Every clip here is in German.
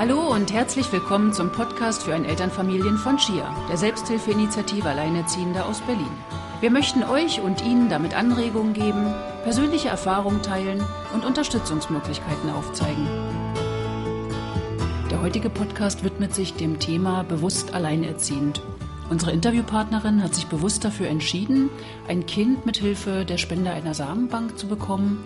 Hallo und herzlich willkommen zum Podcast für ein Elternfamilien von Chia, der Selbsthilfeinitiative Alleinerziehender aus Berlin. Wir möchten euch und Ihnen damit Anregungen geben, persönliche Erfahrungen teilen und Unterstützungsmöglichkeiten aufzeigen. Der heutige Podcast widmet sich dem Thema bewusst alleinerziehend. Unsere Interviewpartnerin hat sich bewusst dafür entschieden, ein Kind mit Hilfe der Spende einer Samenbank zu bekommen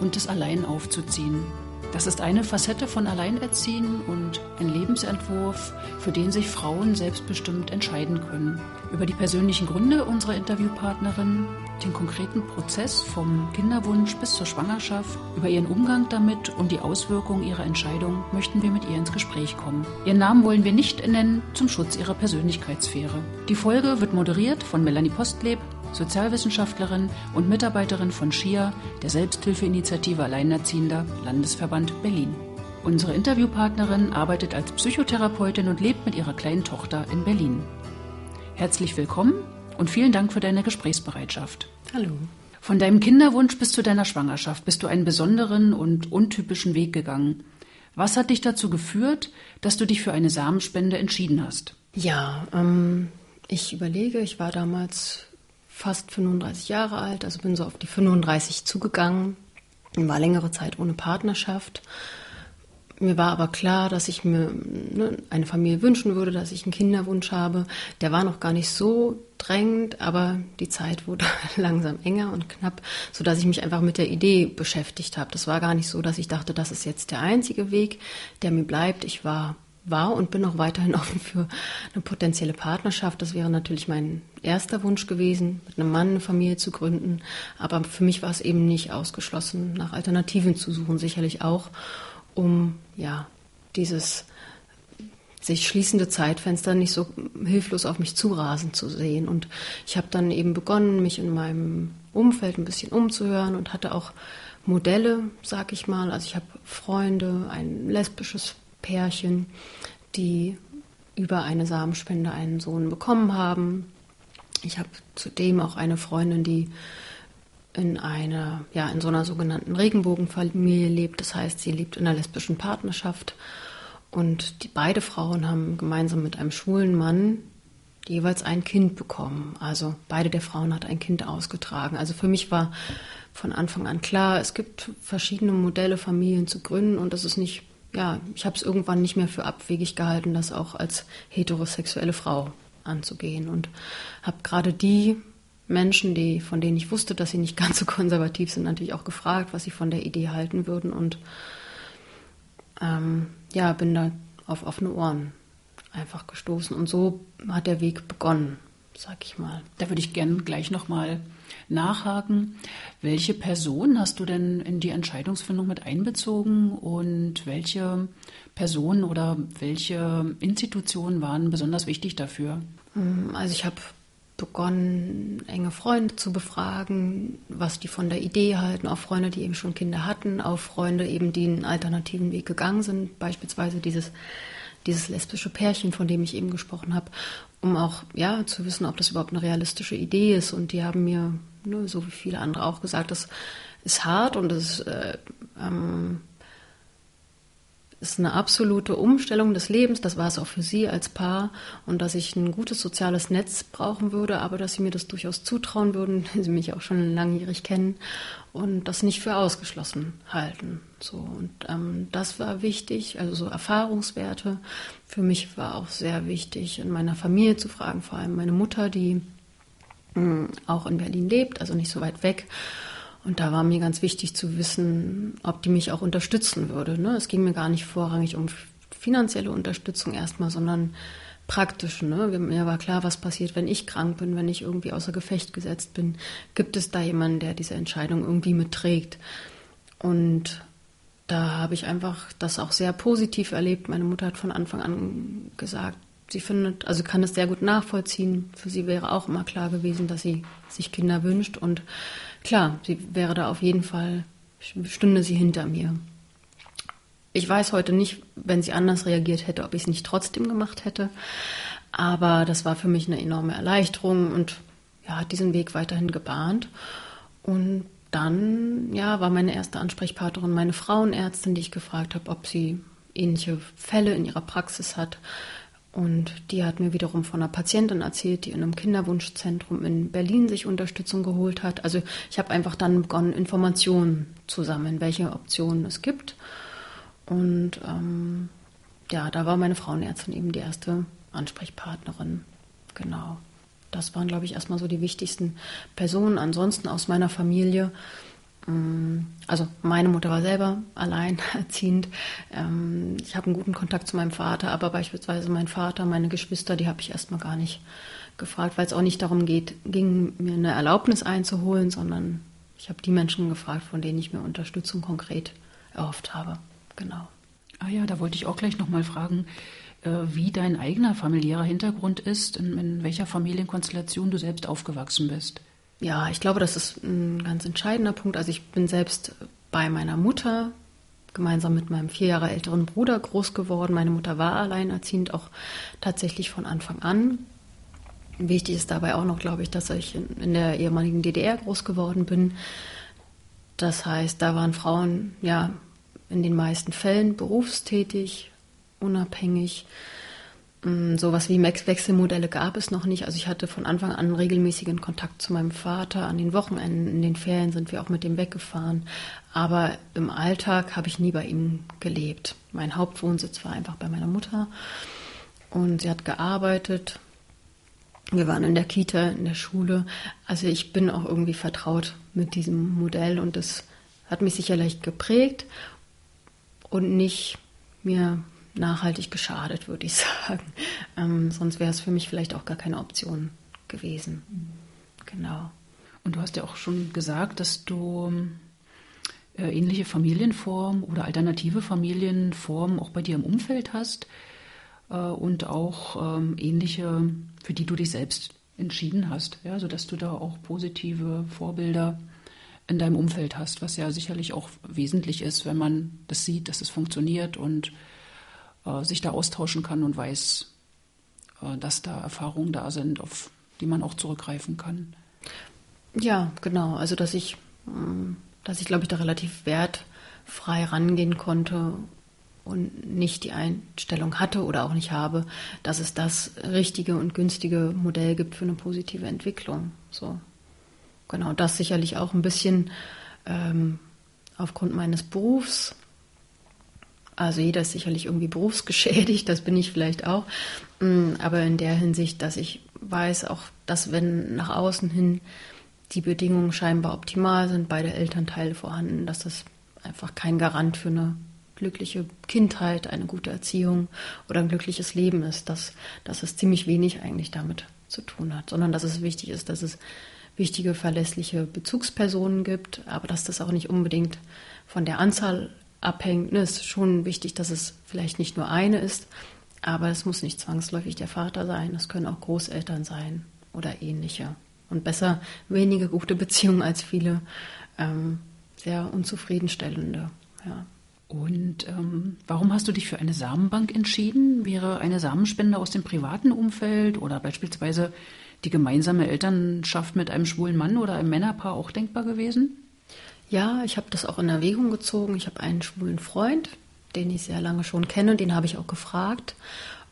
und es allein aufzuziehen. Das ist eine Facette von Alleinerziehen und ein Lebensentwurf, für den sich Frauen selbstbestimmt entscheiden können. Über die persönlichen Gründe unserer Interviewpartnerin, den konkreten Prozess vom Kinderwunsch bis zur Schwangerschaft, über ihren Umgang damit und die Auswirkungen ihrer Entscheidung möchten wir mit ihr ins Gespräch kommen. Ihren Namen wollen wir nicht nennen zum Schutz ihrer Persönlichkeitssphäre. Die Folge wird moderiert von Melanie Postleb, Sozialwissenschaftlerin und Mitarbeiterin von SCHIA, der Selbsthilfeinitiative Alleinerziehender, Landesverband Berlin. Unsere Interviewpartnerin arbeitet als Psychotherapeutin und lebt mit ihrer kleinen Tochter in Berlin. Herzlich willkommen und vielen Dank für deine Gesprächsbereitschaft. Hallo. Von deinem Kinderwunsch bis zu deiner Schwangerschaft bist du einen besonderen und untypischen Weg gegangen. Was hat dich dazu geführt, dass du dich für eine Samenspende entschieden hast? Ja, ähm, ich überlege, ich war damals fast 35 Jahre alt, also bin so auf die 35 zugegangen, war längere Zeit ohne Partnerschaft. Mir war aber klar, dass ich mir ne, eine Familie wünschen würde, dass ich einen Kinderwunsch habe. Der war noch gar nicht so drängend, aber die Zeit wurde langsam enger und knapp, sodass ich mich einfach mit der Idee beschäftigt habe. Das war gar nicht so, dass ich dachte, das ist jetzt der einzige Weg, der mir bleibt. Ich war war und bin auch weiterhin offen für eine potenzielle Partnerschaft. Das wäre natürlich mein erster Wunsch gewesen, mit einem Mann eine Familie zu gründen. Aber für mich war es eben nicht ausgeschlossen, nach Alternativen zu suchen, sicherlich auch, um ja dieses sich schließende Zeitfenster nicht so hilflos auf mich zurasen zu sehen. Und ich habe dann eben begonnen, mich in meinem Umfeld ein bisschen umzuhören und hatte auch Modelle, sag ich mal. Also ich habe Freunde, ein lesbisches Pärchen, die über eine Samenspende einen Sohn bekommen haben. Ich habe zudem auch eine Freundin, die in einer, ja, in so einer sogenannten Regenbogenfamilie lebt. Das heißt, sie lebt in einer lesbischen Partnerschaft. Und die beide Frauen haben gemeinsam mit einem schwulen Mann jeweils ein Kind bekommen. Also beide der Frauen hat ein Kind ausgetragen. Also für mich war von Anfang an klar, es gibt verschiedene Modelle, Familien zu gründen und das ist nicht ja, ich habe es irgendwann nicht mehr für abwegig gehalten, das auch als heterosexuelle Frau anzugehen. Und habe gerade die Menschen, die, von denen ich wusste, dass sie nicht ganz so konservativ sind, natürlich auch gefragt, was sie von der Idee halten würden. Und ähm, ja, bin da auf offene Ohren einfach gestoßen. Und so hat der Weg begonnen, sag ich mal. Da würde ich gerne gleich nochmal nachhaken. Welche Person hast du denn in die Entscheidungsfindung mit einbezogen und welche Personen oder welche Institutionen waren besonders wichtig dafür? Mm, also ich habe begonnen, enge Freunde zu befragen, was die von der Idee halten, auch Freunde, die eben schon Kinder hatten, auch Freunde eben, die einen alternativen Weg gegangen sind, beispielsweise dieses dieses lesbische Pärchen, von dem ich eben gesprochen habe, um auch ja zu wissen, ob das überhaupt eine realistische Idee ist. Und die haben mir, ne, so wie viele andere auch gesagt, das ist hart und das äh, ähm, ist eine absolute Umstellung des Lebens. Das war es auch für sie als Paar und dass ich ein gutes soziales Netz brauchen würde, aber dass sie mir das durchaus zutrauen würden, wenn sie mich auch schon langjährig kennen und das nicht für ausgeschlossen halten. So und ähm, das war wichtig, also so Erfahrungswerte. Für mich war auch sehr wichtig, in meiner Familie zu fragen, vor allem meine Mutter, die mh, hm, auch in Berlin lebt, also nicht so weit weg und da war mir ganz wichtig zu wissen, ob die mich auch unterstützen würde. Ne? Es ging mir gar nicht vorrangig um finanzielle Unterstützung erstmal, sondern praktisch. Ne? Mir war klar, was passiert, wenn ich krank bin, wenn ich irgendwie außer Gefecht gesetzt bin. Gibt es da jemanden, der diese Entscheidung irgendwie mitträgt? Und da habe ich einfach das auch sehr positiv erlebt. Meine Mutter hat von Anfang an gesagt, sie findet, also kann es sehr gut nachvollziehen. Für sie wäre auch immer klar gewesen, dass sie sich Kinder wünscht und klar, sie wäre da auf jeden Fall, stünde sie hinter mir. Ich weiß heute nicht, wenn sie anders reagiert hätte, ob ich es nicht trotzdem gemacht hätte. Aber das war für mich eine enorme Erleichterung und ja, hat diesen Weg weiterhin gebahnt. Und dann, ja, war meine erste Ansprechpartnerin meine Frauenärztin, die ich gefragt habe, ob sie ähnliche Fälle in ihrer Praxis hat. Und die hat mir wiederum von einer Patientin erzählt, die in einem Kinderwunschzentrum in Berlin sich Unterstützung geholt hat. Also ich habe einfach dann begonnen, Informationen zu sammeln, welche Optionen es gibt. Und ähm, ja, da war meine Frauenärztin eben die erste Ansprechpartnerin. Genau. Das waren, glaube ich, erstmal so die wichtigsten Personen. Ansonsten aus meiner Familie also meine Mutter war selber alleinerziehend. Ähm, ich habe einen guten Kontakt zu meinem Vater, aber beispielsweise mein Vater, meine Geschwister, die habe ich erstmal gar nicht gefragt, weil es auch nicht darum geht, ging mir eine Erlaubnis einzuholen, sondern ich habe die Menschen gefragt, von denen ich mir Unterstützung konkret erhofft habe. Genau. Ah ja, da wollte ich auch gleich nochmal fragen, äh, wie dein eigener familiärer Hintergrund ist, in, in welcher Familienkonstellation du selbst aufgewachsen bist. Ja, ich glaube, das ist ein ganz entscheidender Punkt. Also ich bin selbst bei meiner Mutter gemeinsam mit meinem vier Jahre älteren Bruder groß geworden. Meine Mutter war alleinerziehend, auch tatsächlich von Anfang an. Wichtig ist dabei auch noch, glaube ich, dass ich in der ehemaligen DDR groß geworden bin. Das heißt, da waren Frauen ja in den meisten Fällen berufstätig, unabhängig. Mm, sowas wie Wechselmodelle gab es noch nicht. Also ich hatte von Anfang an regelmäßigen Kontakt zu meinem Vater. An den Wochenenden, in den Ferien sind wir auch mit ihm weggefahren. Aber im Alltag habe ich nie bei ihm gelebt. Mein Hauptwohnsitz war einfach bei meiner Mutter. Und sie hat gearbeitet. Wir waren in der Kita, in der Schule. Also ich bin auch irgendwie vertraut mit diesem Modell und das hat mich sicherlich geprägt und nicht mir nachhaltig geschadet, würde ich sagen. Ähm, sonst wäre es für mich vielleicht auch gar keine Option gewesen. Genau. Und du hast ja auch schon gesagt, dass du äh, ähnliche Familienformen oder alternative Familienformen auch bei dir im Umfeld hast äh, und auch ähm, ähnliche, für die du dich selbst entschieden hast, ja, sodass du da auch positive Vorbilder in deinem Umfeld hast, was ja sicherlich auch wesentlich ist, wenn man das sieht, dass es funktioniert und äh, sich da austauschen kann und weiß, äh, dass da Erfahrungen da sind, auf die man auch zurückgreifen kann. Ja, genau. Also dass ich, mm, dass ich glaube ich da relativ wertfrei rangehen konnte und nicht die Einstellung hatte oder auch nicht habe, dass es das richtige und günstige Modell gibt für eine positive Entwicklung. So. Genau, das sicherlich auch ein bisschen ähm, aufgrund meines Berufs also jeder ist sicherlich irgendwie berufsgeschädigt, das bin ich vielleicht auch. Mm, aber in der Hinsicht, dass ich weiß auch, dass wenn nach außen hin die Bedingungen scheinbar optimal sind, beide Elternteile vorhanden, dass das einfach kein Garant für eine glückliche Kindheit, eine gute Erziehung oder ein glückliches Leben ist, dass, dass es ziemlich wenig eigentlich damit zu tun hat, sondern dass es wichtig ist, dass es wichtige, verlässliche Bezugspersonen gibt, aber dass das auch nicht unbedingt von der Anzahl abhängt. Es ist schon wichtig, dass es vielleicht nicht nur eine ist, aber es muss nicht zwangsläufig der Vater sein. Es können auch Großeltern sein oder ähnliche. Und besser wenige gute Beziehungen als viele ähm, sehr unzufriedenstellende. Ja. Und ähm, warum hast du dich für eine Samenbank entschieden? Wäre eine Samenspende aus dem privaten Umfeld oder beispielsweise die gemeinsame Elternschaft mit einem schwulen Mann oder einem Männerpaar auch denkbar gewesen? Ja, ich habe das auch in Erwägung gezogen. Ich habe einen schwulen Freund, den ich sehr lange schon kenne, den habe ich auch gefragt,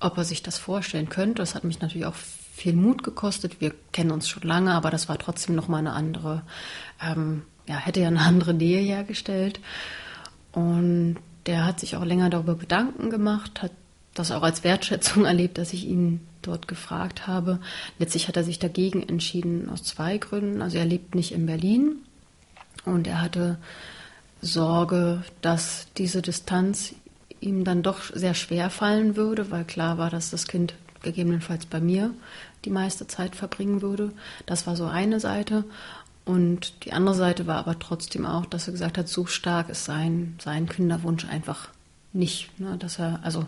ob er sich das vorstellen könnte. Das hat mich natürlich auch viel Mut gekostet. Wir kennen uns schon lange, aber das war trotzdem noch mal eine andere, ähm, ja, hätte ja eine andere Nähe hergestellt. Und der hat sich auch länger darüber Gedanken gemacht, hat das auch als Wertschätzung erlebt, dass ich ihn dort gefragt habe. Letztlich hat er sich dagegen entschieden aus zwei Gründen. Also er lebt nicht in Berlin, und er hatte Sorge, dass diese Distanz ihm dann doch sehr schwer fallen würde, weil klar war, dass das Kind gegebenenfalls bei mir die meiste Zeit verbringen würde. Das war so eine Seite. Und die andere Seite war aber trotzdem auch, dass er gesagt hat, so stark ist sein, sein Kinderwunsch einfach nicht. Ne? Dass er, also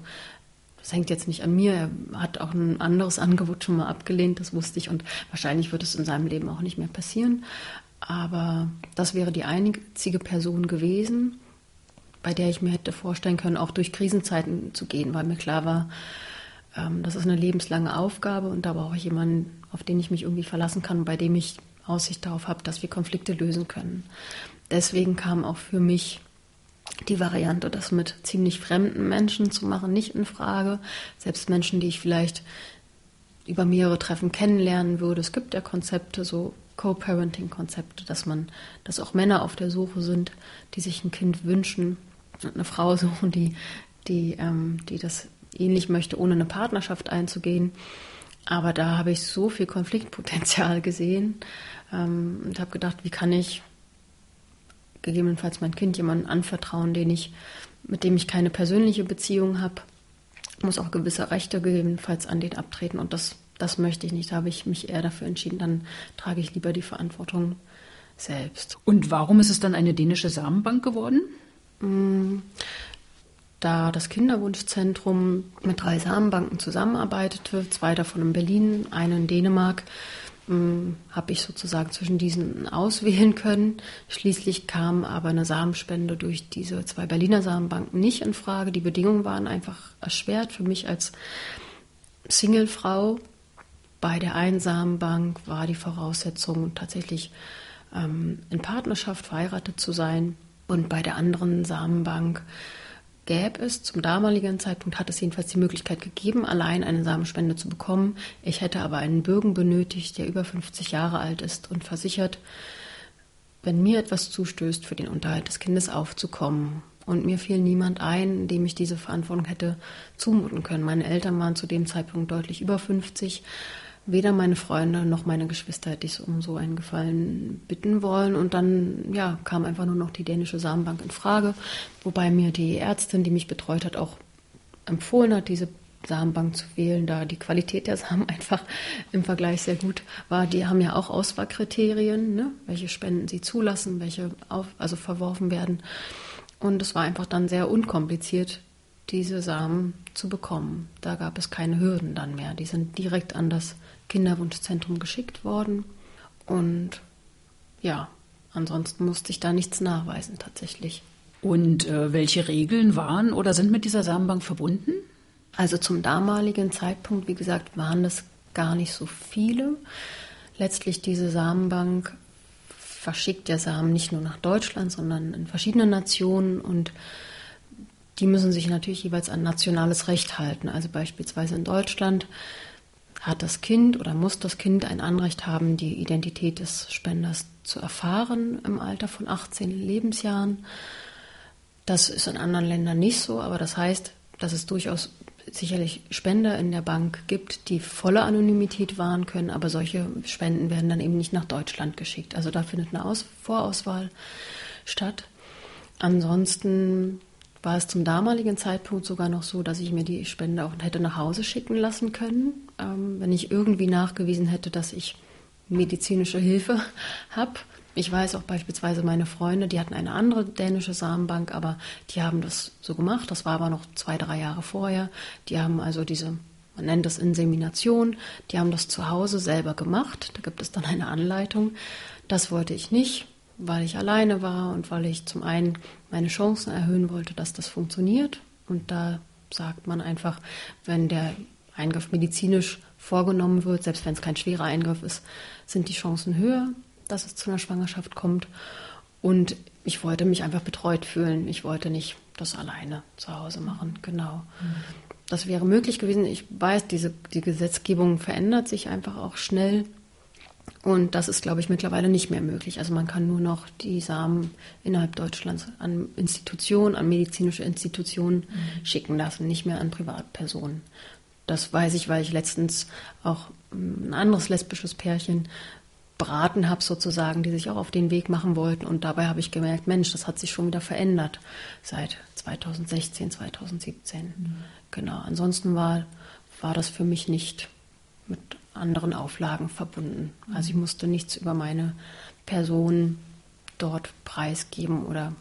das hängt jetzt nicht an mir. Er hat auch ein anderes Angebot schon mal abgelehnt, das wusste ich. Und wahrscheinlich wird es in seinem Leben auch nicht mehr passieren. Aber das wäre die einzige Person gewesen, bei der ich mir hätte vorstellen können, auch durch Krisenzeiten zu gehen, weil mir klar war, ähm, das ist eine lebenslange Aufgabe und da brauche ich jemanden, auf den ich mich irgendwie verlassen kann, bei dem ich Aussicht darauf habe, dass wir Konflikte lösen können. Deswegen kam auch für mich die Variante, das mit ziemlich fremden Menschen zu machen, nicht in Frage. Selbst Menschen, die ich vielleicht über mehrere Treffen kennenlernen würde. Es gibt ja Konzepte, so Co-Parenting-Konzepte, dass man, dass auch Männer auf der Suche sind, die sich ein Kind wünschen und eine Frau suchen, die, die, ähm, die das ähnlich möchte, ohne eine Partnerschaft einzugehen. Aber da habe ich so viel Konfliktpotenzial gesehen ähm, und habe gedacht, wie kann ich gegebenenfalls mein Kind jemandem anvertrauen, den ich, mit dem ich keine persönliche Beziehung habe, muss auch gewisse Rechte gegebenenfalls an den abtreten und das, das möchte ich nicht. Da habe ich mich eher dafür entschieden, dann trage ich lieber die Verantwortung selbst. Und warum ist es dann eine dänische Samenbank geworden? Mm, da das Kinderwunschzentrum mit drei Samenbanken zusammenarbeitete, zwei davon in Berlin, eine in Dänemark, hm, habe ich sozusagen zwischen diesen auswählen können. Schließlich kam aber eine Samenspende durch diese zwei Berliner Samenbanken nicht in Frage. Die Bedingungen waren einfach erschwert für mich als Singlefrau. Bei der einen Samenbank war die Voraussetzung tatsächlich ähm, in Partnerschaft verheiratet zu sein und bei der anderen Samenbank gäbe es. Zum damaligen Zeitpunkt hat es jedenfalls die Möglichkeit gegeben, allein eine Samenspende zu bekommen. Ich hätte aber einen Bürgen benötigt, der über 50 Jahre alt ist und versichert, wenn mir etwas zustößt, für den Unterhalt des Kindes aufzukommen. Und mir fiel niemand ein, dem ich diese Verantwortung hätte zumuten können. Meine Eltern waren zu dem Zeitpunkt deutlich über 50 weder meine Freunde noch meine Geschwister hätte ich um so einen Gefallen bitten wollen. Und dann ja, kam einfach nur noch die dänische Samenbank in Frage, wobei mir die Ärztin, die mich betreut hat, auch empfohlen hat, diese Samenbank zu wählen, da die Qualität der Samen einfach im Vergleich sehr gut war. Die haben ja auch Auswahlkriterien, ne? welche Spenden sie zulassen, welche auf, also verworfen werden. Und es war einfach dann sehr unkompliziert, diese Samen zu bekommen. Da gab es keine Hürden dann mehr. Die sind direkt an das Kinderwunschzentrum geschickt worden. Und ja, ansonsten musste ich da nichts nachweisen tatsächlich. Und äh, welche Regeln waren oder sind mit dieser Samenbank verbunden? Also zum damaligen Zeitpunkt, wie gesagt, waren das gar nicht so viele. Letztlich diese Samenbank verschickt der Samen nicht nur nach Deutschland, sondern in verschiedene Nationen und die müssen sich natürlich jeweils an nationales Recht halten. Also beispielsweise in Deutschland hat das Kind oder muss das Kind ein Anrecht haben, die Identität des Spenders zu erfahren im Alter von 18 Lebensjahren. Das ist in anderen Ländern nicht so, aber das heißt, dass es durchaus sicherlich Spender in der Bank gibt, die volle Anonymität wahren können, aber solche Spenden werden dann eben nicht nach Deutschland geschickt. Also da findet eine Aus Vorauswahl statt. Ansonsten war es zum damaligen Zeitpunkt sogar noch so, dass ich mir die Spende auch hätte nach Hause schicken lassen können, ähm, wenn ich irgendwie nachgewiesen hätte, dass ich medizinische Hilfe habe. Ich weiß auch beispielsweise meine Freunde, die hatten eine andere dänische Samenbank, aber die haben das so gemacht. Das war aber noch zwei, drei Jahre vorher. Die haben also diese, man nennt das Insemination, die haben das zu Hause selber gemacht. Da gibt es dann eine Anleitung. Das wollte ich nicht weil ich alleine war und weil ich zum einen meine Chancen erhöhen wollte, dass das funktioniert. Und da sagt man einfach, wenn der Eingriff medizinisch vorgenommen wird, selbst wenn es kein schwerer Eingriff ist, sind die Chancen höher, dass es zu einer Schwangerschaft kommt. Und ich wollte mich einfach betreut fühlen. Ich wollte nicht das alleine zu Hause machen. Genau. Das wäre möglich gewesen. Ich weiß, diese, die Gesetzgebung verändert sich einfach auch schnell. Und das ist, glaube ich, mittlerweile nicht mehr möglich. Also man kann nur noch die Samen innerhalb Deutschlands an Institutionen, an medizinische Institutionen mhm. schicken lassen, nicht mehr an Privatpersonen. Das weiß ich, weil ich letztens auch ein anderes lesbisches Pärchen beraten habe, sozusagen, die sich auch auf den Weg machen wollten. Und dabei habe ich gemerkt, Mensch, das hat sich schon wieder verändert seit 2016, 2017. Mhm. Genau. Ansonsten war, war das für mich nicht mit anderen Auflagen verbunden. Also ich musste nichts über meine Person dort preisgeben oder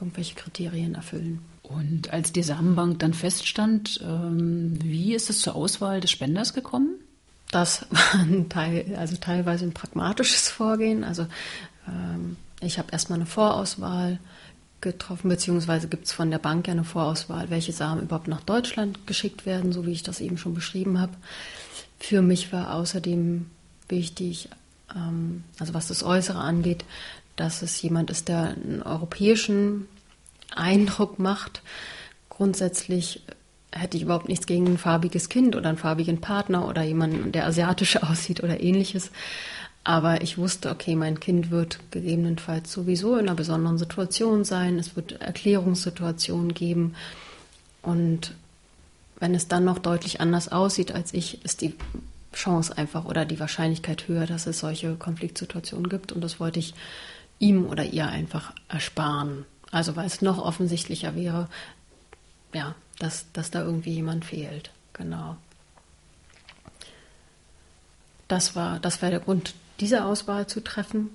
irgendwelche Kriterien erfüllen. Und als die Samenbank dann feststand, ähm, wie ist es zur Auswahl des Spenders gekommen? Das war ein Teil, also teilweise ein pragmatisches Vorgehen. Also ähm, ich habe erstmal eine Vorauswahl getroffen, beziehungsweise gibt es von der Bank ja eine Vorauswahl, welche Samen überhaupt nach Deutschland geschickt werden, so wie ich das eben schon beschrieben habe. Für mich war außerdem wichtig, ähm, also was das Äußere angeht, dass es jemand ist, der einen europäischen Eindruck macht. Grundsätzlich hätte ich überhaupt nichts gegen ein farbiges Kind oder einen farbigen Partner oder jemanden, der asiatisch aussieht oder ähnliches. Aber ich wusste, okay, mein Kind wird gegebenenfalls sowieso in einer besonderen Situation sein. Es wird Erklärungssituationen geben. Und wenn es dann noch deutlich anders aussieht als ich, ist die Chance einfach oder die Wahrscheinlichkeit höher, dass es solche Konfliktsituationen gibt. Und das wollte ich ihm oder ihr einfach ersparen. Also weil es noch offensichtlicher wäre, ja, dass, dass da irgendwie jemand fehlt. Genau. Das war, das war der Grund, diese Auswahl zu treffen.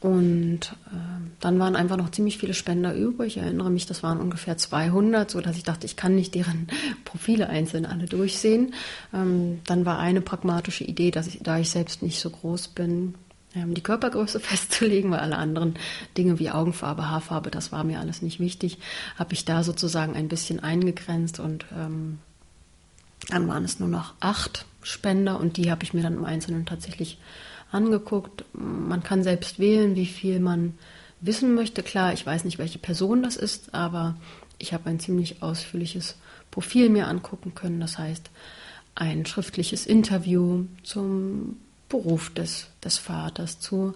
Und äh, dann waren einfach noch ziemlich viele Spender übrig. Ich erinnere mich, das waren ungefähr 200, so dass ich dachte, ich kann nicht deren Profile einzeln alle durchsehen. Ähm, dann war eine pragmatische Idee, dass ich, da ich selbst nicht so groß bin, ähm, die Körpergröße festzulegen, weil alle anderen Dinge wie Augenfarbe, Haarfarbe, das war mir alles nicht wichtig, habe ich da sozusagen ein bisschen eingegrenzt und ähm, dann waren es nur noch acht Spender und die habe ich mir dann im Einzelnen tatsächlich angeguckt. Man kann selbst wählen, wie viel man wissen möchte. Klar, ich weiß nicht, welche Person das ist, aber ich habe ein ziemlich ausführliches Profil mir angucken können. Das heißt, ein schriftliches Interview zum Beruf des, des Vaters, zu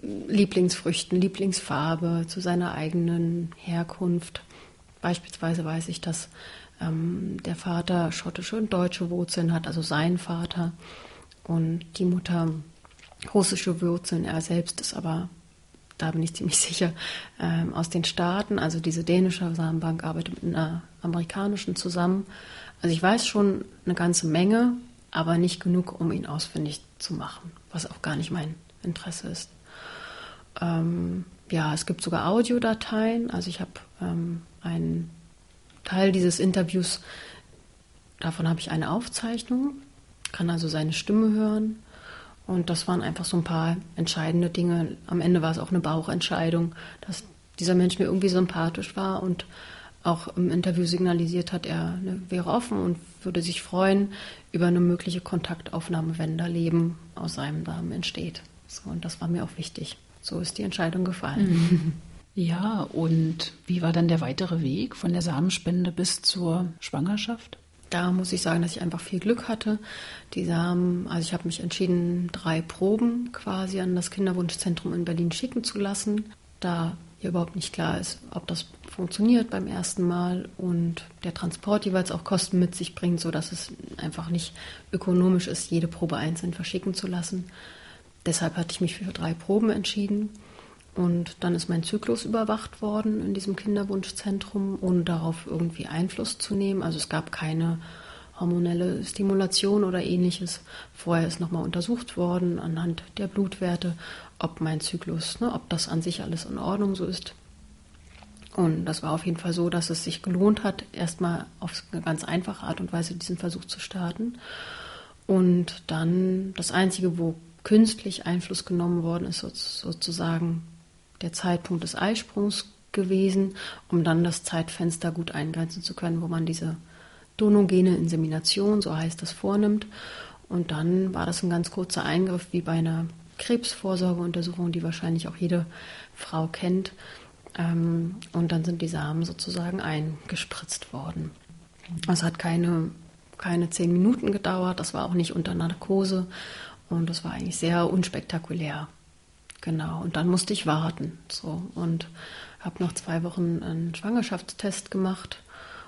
Lieblingsfrüchten, Lieblingsfarbe, zu seiner eigenen Herkunft. Beispielsweise weiß ich, dass ähm, der Vater schottische und deutsche Wurzeln hat, also sein Vater, und die Mutter russische Wurzeln. Er selbst ist aber, da bin ich ziemlich sicher, ähm, aus den Staaten. Also diese dänische Samenbank arbeitet mit einer amerikanischen zusammen. Also ich weiß schon eine ganze Menge, aber nicht genug, um ihn ausfindig zu machen, was auch gar nicht mein Interesse ist. Ähm, ja, es gibt sogar Audiodateien. Also ich habe ähm, einen Teil dieses Interviews, davon habe ich eine Aufzeichnung, kann also seine Stimme hören. Und das waren einfach so ein paar entscheidende Dinge. Am Ende war es auch eine Bauchentscheidung, dass dieser Mensch mir irgendwie sympathisch war und auch im Interview signalisiert hat, er ne, wäre offen und würde sich freuen über eine mögliche Kontaktaufnahme, wenn da Leben aus seinem Darm entsteht. So, und das war mir auch wichtig. So ist die Entscheidung gefallen. Ja, und wie war dann der weitere Weg von der Samenspende bis zur Schwangerschaft? Da muss ich sagen, dass ich einfach viel Glück hatte. Die Samen, also ich habe mich entschieden, drei Proben quasi an das Kinderwunschzentrum in Berlin schicken zu lassen. Da überhaupt nicht klar ist, ob das funktioniert beim ersten Mal und der Transport jeweils auch Kosten mit sich bringt, sodass es einfach nicht ökonomisch ist, jede Probe einzeln verschicken zu lassen. Deshalb hatte ich mich für drei Proben entschieden. Und dann ist mein Zyklus überwacht worden in diesem Kinderwunschzentrum, ohne darauf irgendwie Einfluss zu nehmen. Also es gab keine hormonelle Stimulation oder ähnliches. Vorher ist nochmal untersucht worden anhand der Blutwerte, ob mein Zyklus, ne, ob das an sich alles in Ordnung so ist. Und das war auf jeden Fall so, dass es sich gelohnt hat, erstmal auf eine ganz einfache Art und Weise diesen Versuch zu starten. Und dann das Einzige, wo künstlich Einfluss genommen worden ist, sozusagen der Zeitpunkt des Eisprungs gewesen, um dann das Zeitfenster gut eingrenzen zu können, wo man diese donogene Insemination, so heißt das, vornimmt. Und dann war das ein ganz kurzer Eingriff, wie bei einer Krebsvorsorgeuntersuchung, die wahrscheinlich auch jede Frau kennt. Ähm, und dann sind die Samen sozusagen eingespritzt worden. Es hat keine, keine zehn Minuten gedauert, das war auch nicht unter Narkose und das war eigentlich sehr unspektakulär. Genau, und dann musste ich warten. So, und habe noch zwei Wochen einen Schwangerschaftstest gemacht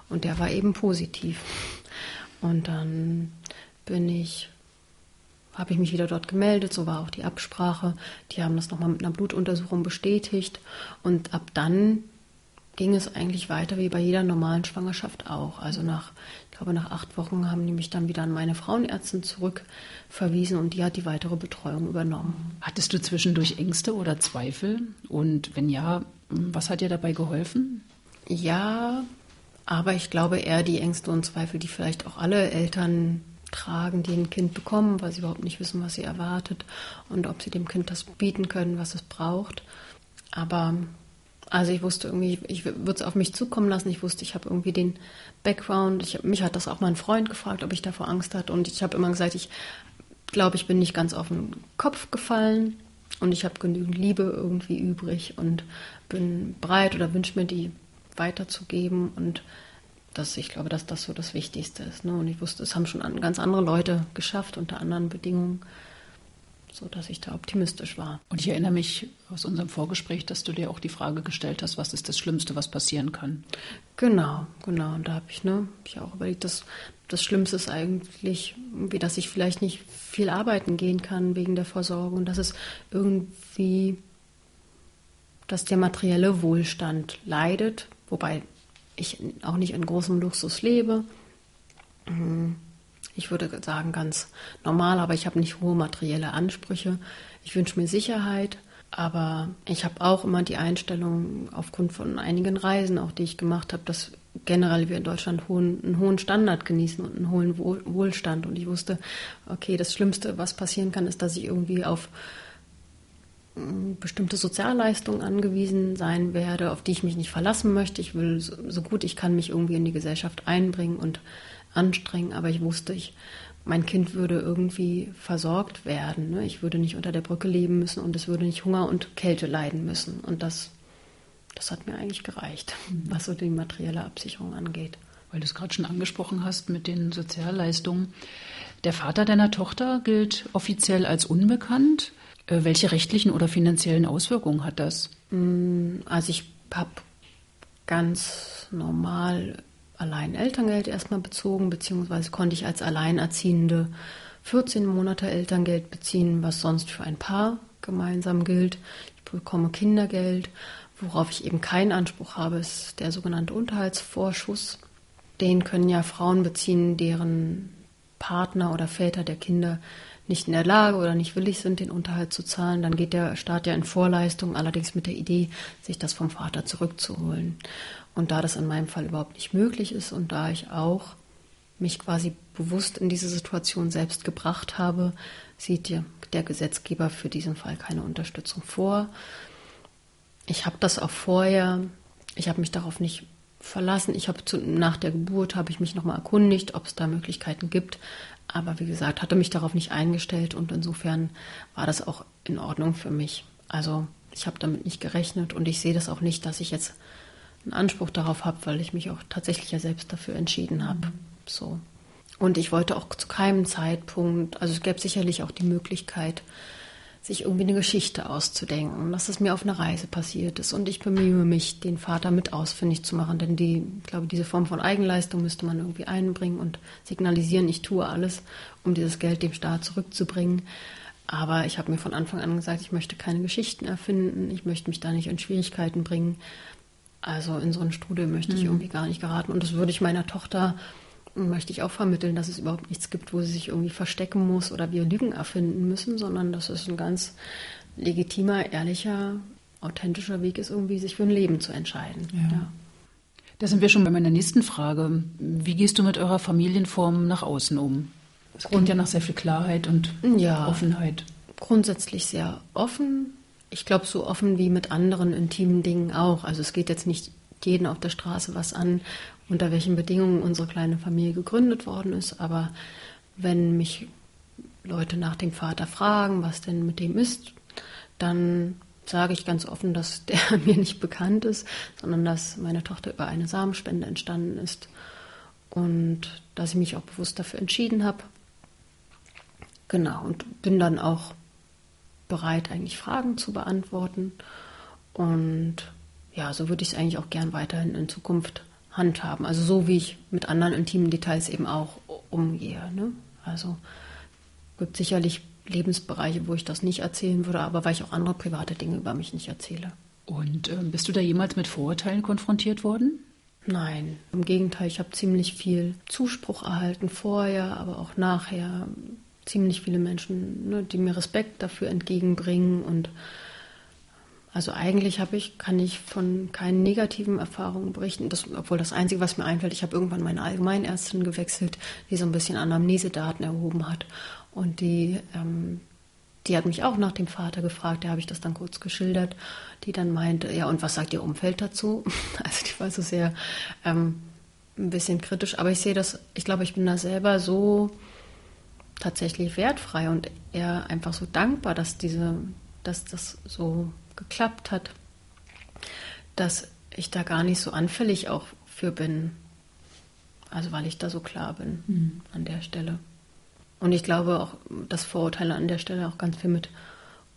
und der war eben positiv. Und dann bin ich habe ich mich wieder dort gemeldet, so war auch die Absprache. Die haben das nochmal mit einer Blutuntersuchung bestätigt und ab dann ging es eigentlich weiter wie bei jeder normalen Schwangerschaft auch. Also nach, ich glaube, nach acht Wochen haben die mich dann wieder an meine Frauenärztin zurückverwiesen und die hat die weitere Betreuung übernommen. Hattest du zwischendurch Ängste oder Zweifel? Und wenn ja, was hat dir dabei geholfen? Ja, aber ich glaube eher die Ängste und Zweifel, die vielleicht auch alle Eltern tragen, die ein Kind bekommen, weil sie überhaupt nicht wissen, was sie erwartet und ob sie dem Kind das bieten können, was es braucht. Aber also ich wusste irgendwie, ich würde es auf mich zukommen lassen. Ich wusste, ich habe irgendwie den Background. Ich, mich hat das auch mein Freund gefragt, ob ich davor Angst hatte. Und ich habe immer gesagt, ich glaube, ich bin nicht ganz auf den Kopf gefallen und ich habe genügend Liebe irgendwie übrig und bin bereit oder wünsche mir die weiterzugeben und das, ich glaube, dass das so das Wichtigste ist. Ne? Und ich wusste, es haben schon ganz andere Leute geschafft unter anderen Bedingungen, so dass ich da optimistisch war. Und ich erinnere mich aus unserem Vorgespräch, dass du dir auch die Frage gestellt hast, was ist das Schlimmste, was passieren kann? Genau, genau. Und da habe ich, ne, hab ich auch überlegt, dass das Schlimmste ist eigentlich, wie dass ich vielleicht nicht viel arbeiten gehen kann wegen der Versorgung, dass es irgendwie, dass der materielle Wohlstand leidet, wobei ich auch nicht in großem Luxus lebe. Mhm. Ich würde sagen, ganz normal, aber ich habe nicht hohe materielle Ansprüche. Ich wünsche mir Sicherheit, aber ich habe auch immer die Einstellung aufgrund von einigen Reisen, auch die ich gemacht habe, dass generell wir in Deutschland hohen, einen hohen Standard genießen und einen hohen Wohlstand. Und ich wusste, okay, das Schlimmste, was passieren kann, ist, dass ich irgendwie auf bestimmte Sozialleistungen angewiesen sein werde, auf die ich mich nicht verlassen möchte. Ich will so, gut ich kann mich irgendwie in die Gesellschaft einbringen und anstrengen, aber ich wusste, ich, mein Kind würde irgendwie versorgt werden. Ne? Ich würde nicht unter der Brücke leben müssen und es würde nicht Hunger und Kälte leiden müssen. Und das, das hat mir eigentlich gereicht, was so die materielle Absicherung angeht. Weil du es gerade schon angesprochen hast mit den Sozialleistungen. Der Vater deiner Tochter gilt offiziell als unbekannt. Äh, welche rechtlichen oder finanziellen Auswirkungen hat das? Mm, also ich habe ganz normal allein Elterngeld erstmal bezogen, beziehungsweise konnte ich als Alleinerziehende 14 Monate Elterngeld beziehen, was sonst für ein Paar gemeinsam gilt. Ich bekomme Kindergeld. Worauf ich eben keinen Anspruch habe, ist der sogenannte Unterhaltsvorschuss. Den können ja Frauen beziehen, deren Partner oder Väter der Kinder nicht in der Lage oder nicht willig sind, den Unterhalt zu zahlen, dann geht der Staat ja in Vorleistung, allerdings mit der Idee, sich das vom Vater zurückzuholen. Und da das in meinem Fall überhaupt nicht möglich ist und da ich auch mich quasi bewusst in diese Situation selbst gebracht habe, sieht der, Gesetzgeber für diesen Fall keine Unterstützung vor. Ich habe das auch vorher, ich habe mich darauf nicht verlassen. Ich habe nach der Geburt habe ich mich nochmal erkundigt, ob es da Möglichkeiten gibt. Aber wie gesagt, hatte mich darauf nicht eingestellt und insofern war das auch in Ordnung für mich. Also ich habe damit nicht gerechnet und ich sehe das auch nicht, dass ich jetzt einen Anspruch darauf habe, weil ich mich auch tatsächlich ja selbst dafür entschieden habe. Mhm. So. Und ich wollte auch zu keinem Zeitpunkt, also es gäbe sicherlich auch die Möglichkeit, sich irgendwie eine Geschichte auszudenken, dass es mir auf einer Reise passiert ist. Und ich bemühe mich, den Vater mit ausfindig zu machen, denn die, ich glaube, diese Form von Eigenleistung müsste man irgendwie einbringen und signalisieren, ich tue alles, um dieses Geld dem Staat zurückzubringen. Aber ich habe mir von Anfang an gesagt, ich möchte keine Geschichten erfinden, ich möchte mich da nicht in Schwierigkeiten bringen. Also in so einen Strudel möchte ich mhm. irgendwie gar nicht geraten. Und das würde ich meiner Tochter möchte ich auch vermitteln, dass es überhaupt nichts gibt, wo sie sich irgendwie verstecken muss oder wir Lügen erfinden müssen, sondern dass es ein ganz legitimer, ehrlicher, authentischer Weg ist, irgendwie sich für ein Leben zu entscheiden. Ja. ja. Da sind wir schon bei meiner nächsten Frage. Wie gehst du mit eurer Familienform nach außen um? Es klingt ja nach sehr viel Klarheit und ja, Offenheit. Grundsätzlich sehr offen. Ich glaube, so offen wie mit anderen intimen Dingen auch. Also es geht jetzt nicht jeden auf der Straße was an unter welchen Bedingungen unsere kleine Familie gegründet worden ist. Aber wenn mich Leute nach dem Vater fragen, was denn mit dem ist, dann sage ich ganz offen, dass der mir nicht bekannt ist, sondern dass meine Tochter über eine Samenspende entstanden ist und dass ich mich auch bewusst dafür entschieden habe. Genau, und bin dann auch bereit, eigentlich Fragen zu beantworten. Und ja, so würde ich es eigentlich auch gern weiterhin in Zukunft handhaben. Also so wie ich mit anderen intimen Details eben auch umgehe. Ne? Also gibt sicherlich Lebensbereiche, wo ich das nicht erzählen würde, aber weil ich auch andere private Dinge über mich nicht erzähle. Und äh, bist du da jemals mit Vorurteilen konfrontiert worden? Nein, im Gegenteil, ich habe ziemlich viel Zuspruch erhalten vorher, aber auch nachher. Ziemlich viele Menschen, ne, die mir Respekt dafür entgegenbringen und also eigentlich habe ich, kann ich von keinen negativen Erfahrungen berichten, das, obwohl das Einzige, was mir einfällt, ich habe irgendwann meine Allgemeinärztin gewechselt, die so ein bisschen Anamnesedaten erhoben hat. Und die, ähm, die hat mich auch nach dem Vater gefragt, da habe ich das dann kurz geschildert, die dann meinte, ja, und was sagt ihr Umfeld dazu? Also die war so sehr ähm, ein bisschen kritisch, aber ich sehe das, ich glaube, ich bin da selber so tatsächlich wertfrei und eher einfach so dankbar, dass diese, dass das so geklappt hat, dass ich da gar nicht so anfällig auch für bin. Also weil ich da so klar bin mhm. an der Stelle. Und ich glaube auch, dass Vorurteile an der Stelle auch ganz viel mit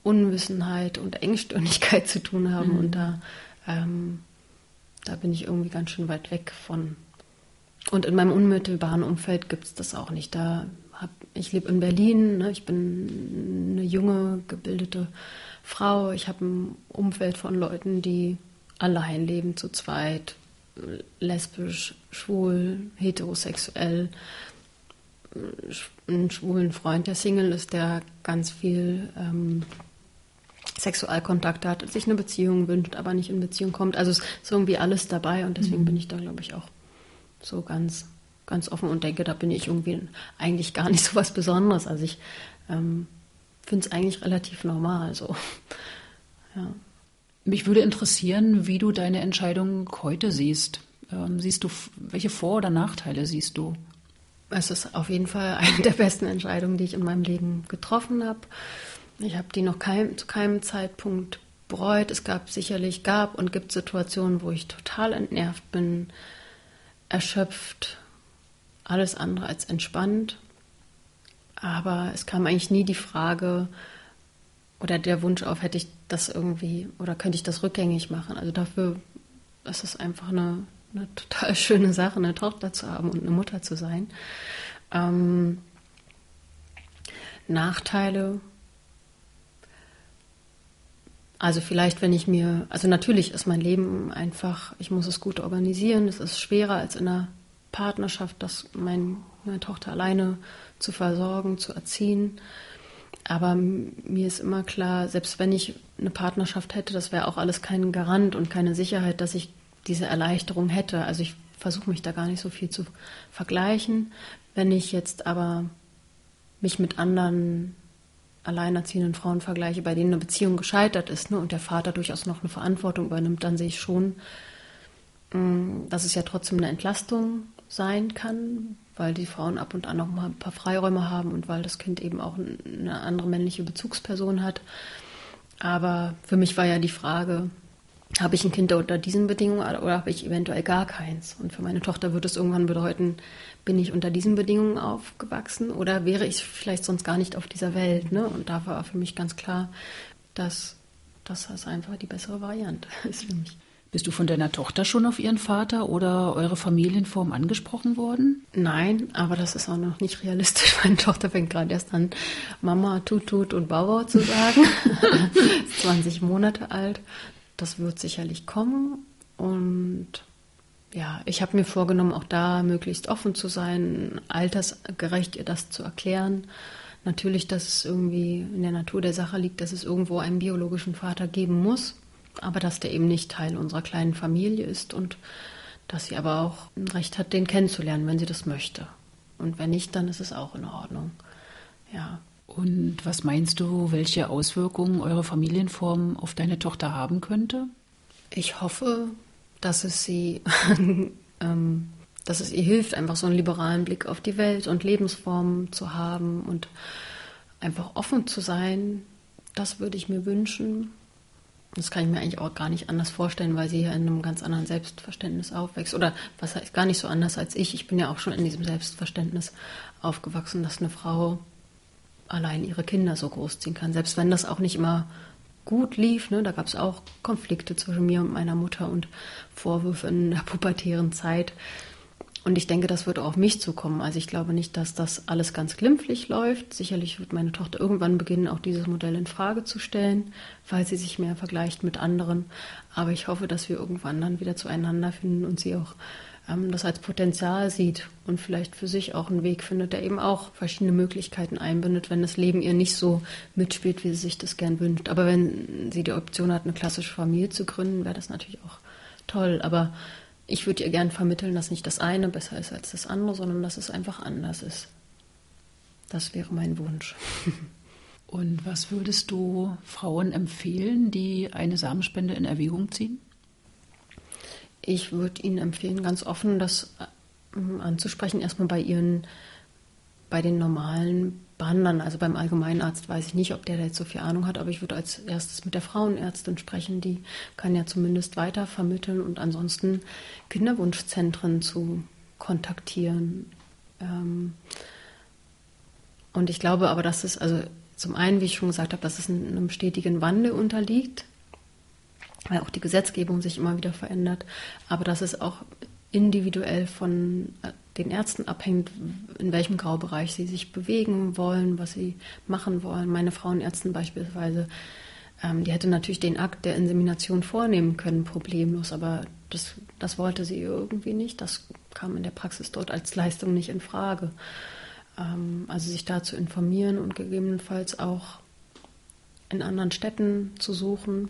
Unwissenheit und Engstirnigkeit zu tun haben. Mhm. Und da, ähm, da bin ich irgendwie ganz schön weit weg von. Und in meinem unmittelbaren Umfeld gibt es das auch nicht. Da ich lebe in Berlin, ne? ich bin eine junge, gebildete Frau. Ich habe ein Umfeld von Leuten, die allein leben, zu zweit, lesbisch, schwul, heterosexuell, einen schwulen Freund, der Single ist, der ganz viel ähm, Sexualkontakt hat, sich eine Beziehung wünscht, aber nicht in Beziehung kommt. Also es ist irgendwie alles dabei und deswegen mhm. bin ich da, glaube ich, auch so ganz, ganz offen und denke, da bin ich irgendwie eigentlich gar nicht so was Besonderes. Also ich ähm, finde es eigentlich relativ normal so. Ja. Mich würde interessieren, wie du deine Entscheidung heute siehst. Ähm, siehst du, welche Vor- oder Nachteile siehst du? Es ist auf jeden Fall eine der besten Entscheidungen, die ich in meinem Leben getroffen habe. Ich habe die noch kein, zu keinem Zeitpunkt bereut. Es gab sicherlich, gab und gibt Situationen, wo ich total entnervt bin, erschöpft, alles andere als entspannt. Aber es kam eigentlich nie die Frage oder der Wunsch auf, hätte ich das irgendwie oder könnte ich das rückgängig machen. Also dafür ist es einfach eine, eine total schöne Sache, eine Tochter zu haben und eine Mutter zu sein. Ähm, Nachteile also vielleicht, wenn ich mir, also natürlich ist mein Leben einfach, ich muss es gut organisieren. Es ist schwerer als in einer Partnerschaft, das mein, meine Tochter alleine zu versorgen, zu erziehen. Aber mir ist immer klar, selbst wenn ich eine Partnerschaft hätte, das wäre auch alles kein Garant und keine Sicherheit, dass ich diese Erleichterung hätte. Also ich versuche mich da gar nicht so viel zu vergleichen. Wenn ich jetzt aber mich mit anderen alleinerziehenden Frauen vergleiche, bei denen eine Beziehung gescheitert ist ne, und der Vater durchaus noch eine Verantwortung übernimmt, dann sehe ich schon, dass es ja trotzdem eine Entlastung sein kann, weil die Frauen ab und an noch mal ein paar Freiräume haben und weil das Kind eben auch eine andere männliche Bezugsperson hat. Aber für mich war ja die Frage, habe ich ein Kind unter diesen Bedingungen oder habe ich eventuell gar keins? Und für meine Tochter wird es irgendwann bedeuten, bin ich unter diesen Bedingungen aufgewachsen oder wäre ich vielleicht sonst gar nicht auf dieser Welt? Ne? Und da war für mich ganz klar, dass, dass das einfach die bessere Variante ist für mich. Bist du von deiner Tochter schon auf ihren Vater oder eure Familienform angesprochen worden? Nein, aber das ist auch noch nicht realistisch. Meine Tochter fängt gerade erst an, Mama, Tut, Tut und Bauer zu sagen. 20 Monate alt. Das wird sicherlich kommen. Und ja, ich habe mir vorgenommen, auch da möglichst offen zu sein, altersgerecht ihr das zu erklären. Natürlich, dass es irgendwie in der Natur der Sache liegt, dass es irgendwo einen biologischen Vater geben muss, aber dass der eben nicht Teil unserer kleinen Familie ist und dass sie aber auch ein Recht hat, den kennenzulernen, wenn sie das möchte. Und wenn nicht, dann ist es auch in Ordnung. Ja. Und was meinst du, welche Auswirkungen eure Familienform auf deine Tochter haben könnte? Ich hoffe, dass es sie, ähm, dass es ihr hilft, einfach so einen liberalen Blick auf die Welt und Lebensformen zu haben und einfach offen zu sein. Das würde ich mir wünschen. Das kann ich mir eigentlich auch gar nicht anders vorstellen, weil sie ja in einem ganz anderen Selbstverständnis aufwächst. Oder was heißt gar nicht so anders als ich. Ich bin ja auch schon in diesem Selbstverständnis aufgewachsen, dass eine Frau allein ihre Kinder so großziehen kann. Selbst wenn das auch nicht immer gut lief. Ne? Da gab es auch Konflikte zwischen mir und meiner Mutter und Vorwürfe in der pubertären Zeit. Und ich denke, das wird auch auf mich zukommen. Also ich glaube nicht, dass das alles ganz glimpflich läuft. Sicherlich wird meine Tochter irgendwann beginnen, auch dieses Modell in Frage zu stellen, weil sie sich mehr vergleicht mit anderen. Aber ich hoffe, dass wir irgendwann dann wieder zueinander finden und sie auch ähm, das als Potenzial sieht und vielleicht für sich auch einen Weg findet, der eben auch verschiedene Möglichkeiten einbindet, wenn das Leben ihr nicht so mitspielt, wie sie sich das gern wünscht. Aber wenn sie die Option hat, eine klassische Familie zu gründen, wäre das natürlich auch toll. Aber ich würde ihr gern vermitteln, dass nicht das eine besser ist als das andere, sondern dass es einfach anders ist. Das wäre mein Wunsch. Und was würdest du Frauen empfehlen, die eine Samenspende in Erwägung ziehen? Ich würde Ihnen empfehlen, ganz offen das äh, anzusprechen, erstmal bei Ihren, bei den normalen behandeln. Also beim Allgemeinarzt weiß ich nicht, ob der da jetzt so viel Ahnung hat, aber ich würde als erstes mit der Frauenärztin sprechen. Die kann ja zumindest weiter vermitteln und ansonsten Kinderwunschzentren zu kontaktieren. Ähm, und ich glaube aber, dass es, also zum einen, wie ich schon gesagt habe, dass es einem stetigen Wandel unterliegt, weil auch die Gesetzgebung sich immer wieder verändert, aber dass es auch individuell von den Ärzten abhängt, in welchem Graubereich sie sich bewegen wollen, was sie machen wollen. Meine Frauenärztin beispielsweise, ähm, die hätte natürlich den Akt der Insemination vornehmen können, problemlos, aber das, das wollte sie irgendwie nicht. Das kam in der Praxis dort als Leistung nicht in Frage. Ähm, also sich da zu informieren und gegebenenfalls auch in anderen Städten zu suchen,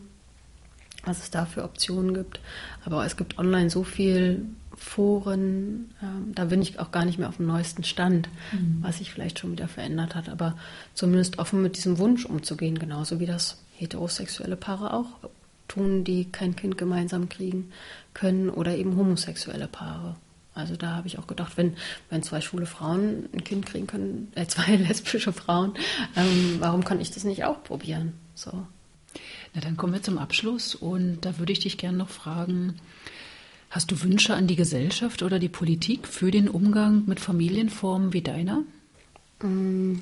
was es da für Optionen gibt. Aber es gibt online so viel Foren, ähm, da bin ich auch gar nicht mehr auf dem neuesten Stand, mhm. was sich vielleicht schon wieder verändert hat, aber zumindest offen mit diesem Wunsch umzugehen, genauso wie das heterosexuelle Paare auch tun, die kein Kind gemeinsam kriegen können oder eben homosexuelle Paare. Also da habe ich auch gedacht, wenn, wenn zwei schwule Frauen ein Kind kriegen können, äh, zwei lesbische Frauen, ähm, warum kann ich das nicht auch probieren? So. Na, dann kommen wir zum Abschluss und da würde ich dich gerne noch fragen, Hast du Wünsche an die Gesellschaft oder die Politik für den Umgang mit Familienformen wie deiner? Mm,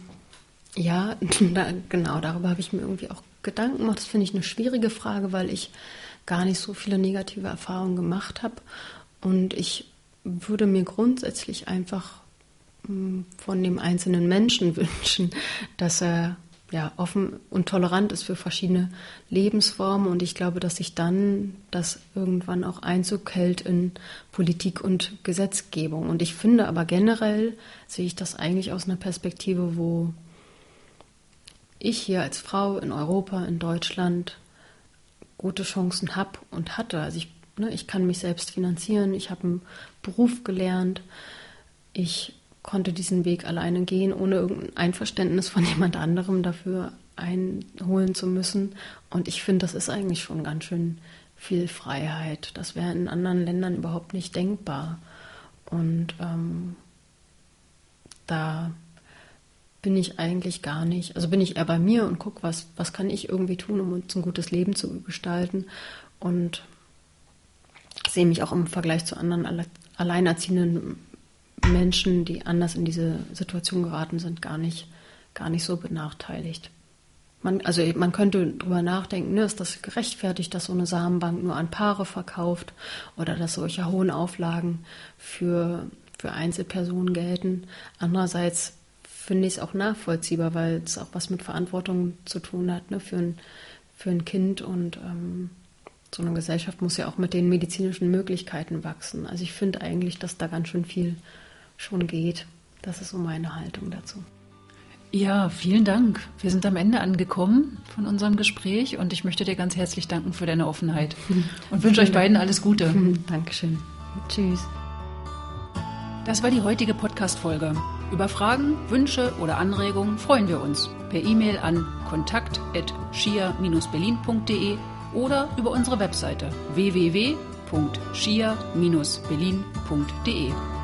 ja, da, genau, darüber habe ich mir irgendwie auch Gedanken gemacht. Das finde ich eine schwierige Frage, weil ich gar nicht so viele negative Erfahrungen gemacht habe. Und ich würde mir grundsätzlich einfach mm, von dem einzelnen Menschen wünschen, dass er ja, offen und tolerant ist für verschiedene Lebensformen. Und ich glaube, dass sich dann das irgendwann auch Einzug hält in Politik und Gesetzgebung. Und ich finde aber generell sehe ich das eigentlich aus einer Perspektive, wo ich hier als Frau in Europa, in Deutschland gute Chancen habe und hatte. Also ich, ne, ich kann mich selbst finanzieren, ich habe einen Beruf gelernt, ich konnte diesen Weg alleine gehen, ohne irgendein Einverständnis von jemand anderem dafür einholen zu müssen. Und ich finde, das ist eigentlich schon ganz schön viel Freiheit. Das wäre in anderen Ländern überhaupt nicht denkbar. Und ähm, da bin ich eigentlich gar nicht, also bin ich eher bei mir und gucke, was, was kann ich irgendwie tun, um uns ein gutes Leben zu gestalten. Und sehe mich auch im Vergleich zu anderen Alleinerziehenden Menschen, die anders in diese Situation geraten sind, gar nicht, gar nicht so benachteiligt. Man, also man könnte darüber nachdenken, ne, ist das gerechtfertigt, dass so eine Samenbank nur an Paare verkauft oder dass solche hohen Auflagen für, für Einzelpersonen gelten. Andererseits finde ich es auch nachvollziehbar, weil es auch was mit Verantwortung zu tun hat ne, für, ein, für ein Kind und ähm, so eine Gesellschaft muss ja auch mit den medizinischen Möglichkeiten wachsen. Also ich finde eigentlich, dass da ganz schön viel schon geht. Das ist so meine Haltung dazu. Ja, vielen Dank. Wir sind am Ende angekommen von unserem Gespräch und ich möchte dir ganz herzlich danken für deine Offenheit und wünsche euch beiden alles Gute. Dankeschön. Tschüss. Das war die heutige Podcast-Folge. Über Fragen, Wünsche oder Anregungen freuen wir uns per E-Mail an kontakt.shia-berlin.de oder über unsere Webseite www.shia-berlin.de.